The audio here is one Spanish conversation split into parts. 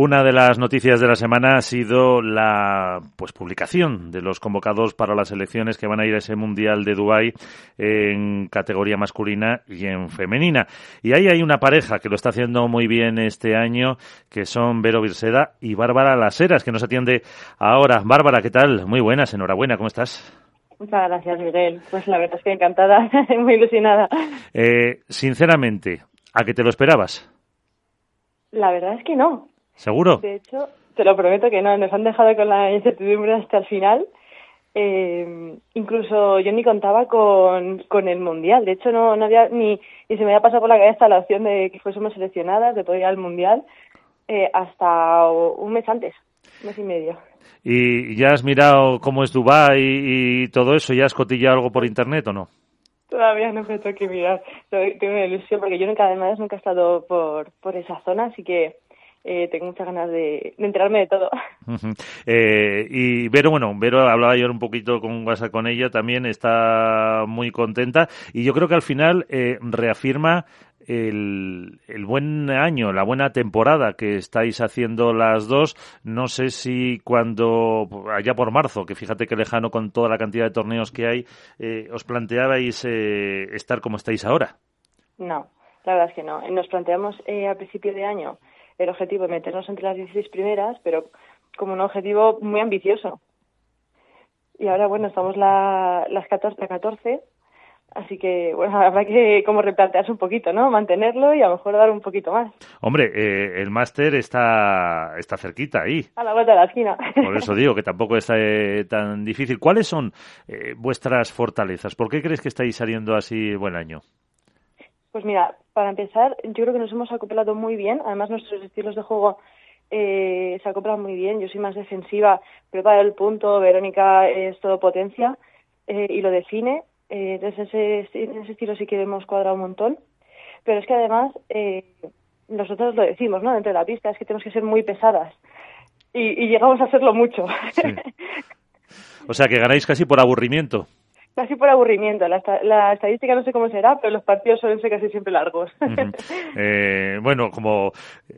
Una de las noticias de la semana ha sido la pues publicación de los convocados para las elecciones que van a ir a ese Mundial de Dubái en categoría masculina y en femenina. Y ahí hay una pareja que lo está haciendo muy bien este año, que son Vero Virseda y Bárbara Laseras, que nos atiende ahora. Bárbara, ¿qué tal? Muy buenas, enhorabuena, ¿cómo estás? Muchas gracias, Miguel. Pues la verdad es que encantada, muy ilusionada. Eh, sinceramente, ¿a qué te lo esperabas? La verdad es que no. ¿Seguro? De hecho, te lo prometo que no, nos han dejado con la incertidumbre hasta el final. Eh, incluso yo ni contaba con, con el Mundial. De hecho, no, no había ni, ni se me había pasado por la cabeza la opción de que fuésemos seleccionadas, de poder ir al Mundial, eh, hasta un mes antes, un mes y medio. ¿Y ya has mirado cómo es Dubái y, todo eso? ¿Ya has cotillado algo por internet o no? Todavía no me tengo que mirar. Tengo una ilusión porque yo nunca, además, nunca he estado por, por esa zona, así que eh, tengo muchas ganas de, enterarme de todo. eh, y Vero, bueno, Vero hablaba yo un poquito con WhatsApp con ella, también está muy contenta y yo creo que al final eh, reafirma el, el, buen año, la buena temporada que estáis haciendo las dos. No sé si cuando, allá por marzo, que fíjate que lejano con toda la cantidad de torneos que hay, eh, os planteabais eh, estar como estáis ahora. No, la verdad es que no. Nos planteamos eh, a principio de año el objetivo de meternos entre las 16 primeras, pero como un objetivo muy ambicioso. Y ahora, bueno, estamos la, las 14 a 14, así que, bueno, habrá que como replantearse un poquito, ¿no? Mantenerlo y a lo mejor dar un poquito más. Hombre, eh, el máster está, está cerquita ahí. A la vuelta de la esquina. Por eso digo que tampoco es eh, tan difícil. ¿Cuáles son eh, vuestras fortalezas? ¿Por qué crees que estáis saliendo así buen año? Pues mira, para empezar, yo creo que nos hemos acoplado muy bien. Además, nuestros estilos de juego eh, se acoplan muy bien. Yo soy más defensiva, prepara el punto. Verónica es todo potencia eh, y lo define. Eh, entonces, en ese estilo sí que hemos cuadrado un montón. Pero es que además, eh, nosotros lo decimos, ¿no? Dentro de la pista, es que tenemos que ser muy pesadas. Y, y llegamos a hacerlo mucho. O sea, que ganáis casi por aburrimiento casi por aburrimiento. La, la, estadística no sé cómo será, pero los partidos suelen ser casi siempre largos. Uh -huh. eh, bueno, como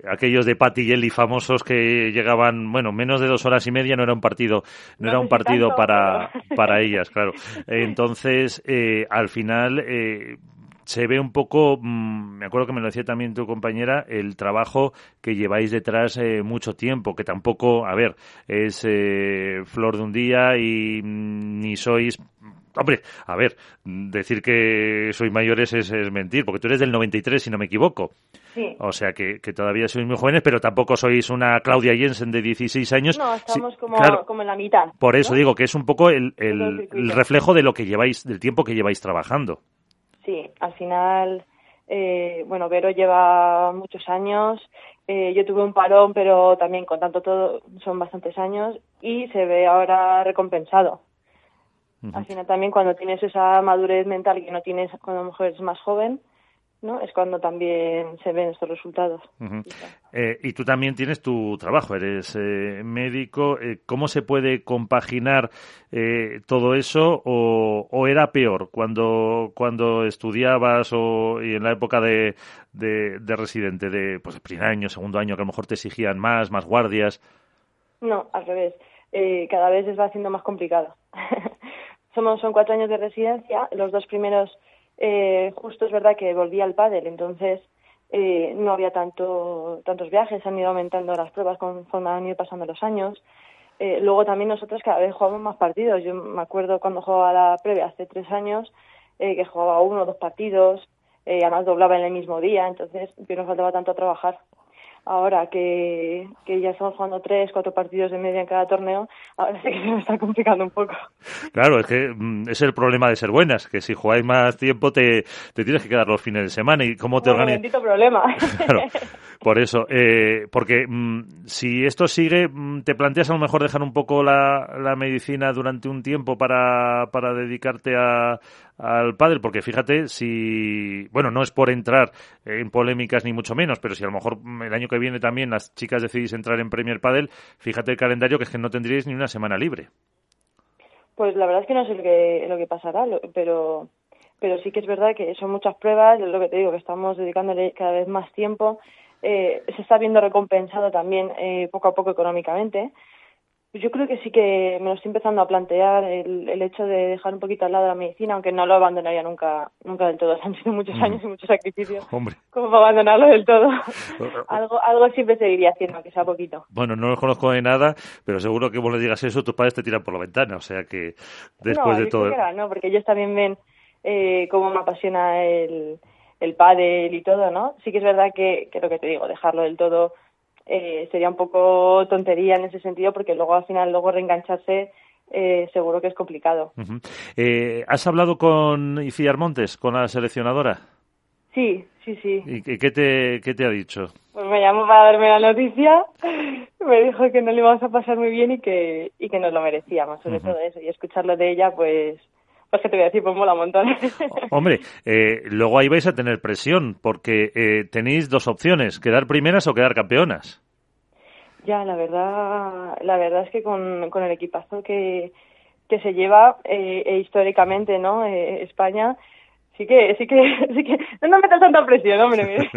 aquellos de Patty y Eli famosos que llegaban, bueno, menos de dos horas y media no era un partido, no, no era un partido tanto, para, pero... para ellas, claro. Entonces, eh, al final, eh, se ve un poco, mmm, me acuerdo que me lo decía también tu compañera, el trabajo que lleváis detrás eh, mucho tiempo, que tampoco, a ver, es eh, flor de un día y mmm, ni sois Hombre, a ver, decir que sois mayores es, es, mentir, porque tú eres del 93, si no me equivoco. Sí. O sea, que, que, todavía sois muy jóvenes, pero tampoco sois una Claudia Jensen de 16 años. No, estamos sí, como, claro, como en la mitad. Por eso ¿no? digo que es un poco el, el, el, reflejo de lo que lleváis, del tiempo que lleváis trabajando. Sí, al final, eh, bueno, Vero lleva muchos años. Eh, yo tuve un parón, pero también con tanto todo son bastantes años y se ve ahora recompensado. Uh -huh. Al final también cuando tienes esa madurez mental que no tienes cuando a lo mejor eres más joven, ¿no? Es cuando también se ven estos resultados. Uh -huh. eh, y tú también tienes tu trabajo, eres eh, médico. Eh, ¿Cómo se puede compaginar eh, todo eso o, o, era peor cuando, cuando estudiabas o y en la época de, de, de residente, de pues, primer año, segundo año, que a lo mejor te exigían más, más guardias? No, al revés. Eh, cada vez se va haciendo más complicado. Somos, son cuatro años de residencia, los dos primeros eh, justo es verdad que volví al pádel, entonces eh, no había tanto, tantos viajes, han ido aumentando las pruebas conforme han ido pasando los años. Eh, luego también nosotros cada vez jugamos más partidos. Yo me acuerdo cuando jugaba la previa hace tres años eh, que jugaba uno o dos partidos, eh, además doblaba en el mismo día, entonces que no faltaba tanto trabajar ahora que, que ya estamos jugando tres, cuatro partidos de media en cada torneo, ahora sí que se me está complicando un poco. Claro, es que mm, es el problema de ser buenas, que si jugáis más tiempo te, te tienes que quedar los fines de semana y cómo te organizas. bendito problema. Claro, por eso, eh, porque mm, si esto sigue, mm, te planteas a lo mejor dejar un poco la, la medicina durante un tiempo para, para dedicarte a, al pádel, porque fíjate si, bueno, no es por entrar en polémicas ni mucho menos, pero si a lo mejor el año que viene también las chicas decidís entrar en Premier Padel, fíjate el calendario que es que no tendríais ni una semana libre. Pues la verdad es que no sé lo que, lo que pasará, pero, pero sí que es verdad que son muchas pruebas, es lo que te digo, que estamos dedicándole cada vez más tiempo. Eh, se está viendo recompensado también eh, poco a poco económicamente. Yo creo que sí que me lo estoy empezando a plantear el, el hecho de dejar un poquito al lado la medicina, aunque no lo abandonaría nunca nunca del todo. Han sido muchos años y muchos sacrificios. Hombre. Como para abandonarlo del todo. algo, algo siempre seguiría haciendo, aunque sea poquito. Bueno, no los conozco de nada, pero seguro que vos le digas eso, tus padres te tiran por la ventana. O sea que después de todo. no, porque ellos también ven eh, cómo me apasiona el, el pádel y todo, ¿no? Sí que es verdad que, que lo que te digo, dejarlo del todo eh, sería un poco tontería en ese sentido porque luego al final luego reengancharse eh, seguro que es complicado. eh, ¿Has hablado con Iciar Montes, con la seleccionadora? Sí, sí, sí. ¿Y qué te, qué te ha dicho? Pues me llamó para darme la noticia, me dijo que no le íbamos a pasar muy bien y que, y que nos lo merecíamos, sobre todo eso. Y escucharlo de ella, pues, pues que te voy a decir, pues mola un montón. Hombre, eh, luego ahí vais a tener presión, porque eh, tenéis dos opciones, quedar primeras o quedar campeonas. Ya, la verdad, la verdad es que con, con el equipazo que, que se lleva eh, e históricamente, ¿no? Eh, España, sí que, sí que, sí que, no me metas tanta presión, hombre.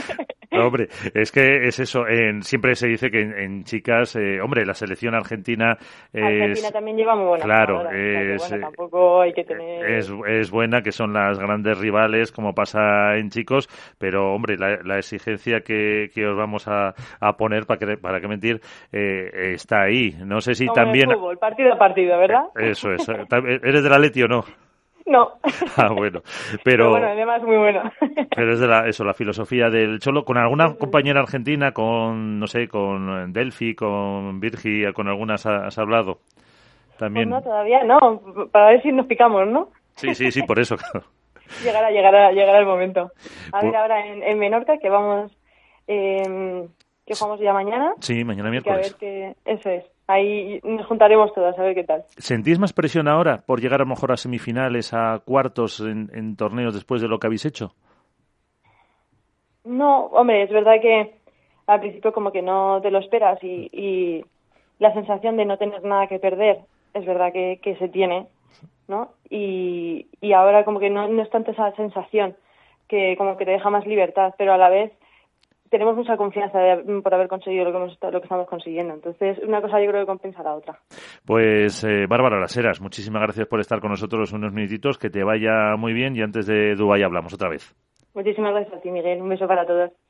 no, hombre, es que es eso, en, siempre se dice que en, en chicas, eh, hombre, la selección argentina es... Argentina también lleva muy buena Claro, es, bueno, tampoco hay que tener... es, es buena, que son las grandes rivales, como pasa en chicos, pero, hombre, la, la exigencia que, que os vamos a, a poner, para que, para que mentir, eh, está ahí. No sé si Como también... El fútbol, partido a partido, ¿verdad? Eso es. ¿Eres de la Leti o no? No. Ah, bueno. Pero, Pero bueno, además muy bueno. pero es de la, eso, la filosofía del Cholo. ¿Con alguna compañera argentina, con, no sé, con Delphi, con Virgi, con algunas has hablado? También. Pues no, todavía no. Para ver si nos picamos, ¿no? Sí, sí, sí, por eso, claro. Llegará, llegará, llegará el momento. A ver Pues- ahora en, en Menorca, que vamos... Eh, que jugamos ya mañana. Sí, mañana Que a ver miércoles. qué... Eso es. Ahí nos juntaremos todas a ver qué tal. ¿Sentís más presión ahora por llegar a lo mejor a semifinales, a cuartos en, en torneos después de lo que habéis hecho? No, hombre, es verdad que al principio como que no te lo esperas y, y la sensación de no tener nada que perder es verdad que, que se tiene, ¿no? Y, y ahora como que no, no es tanto esa sensación que como que te deja más libertad, pero a la vez tenemos mucha confianza de- por haber conseguido lo que, hemos, lo que estamos consiguiendo. Entonces, una cosa yo creo que compensa la otra. Pues eh, Bárbara Laseras, muchísimas gracias por estar con nosotros unos minutitos, que te vaya muy bien y antes de Dubái hablamos otra vez. Muchísimas gracias a ti, Miguel. Un beso para todos.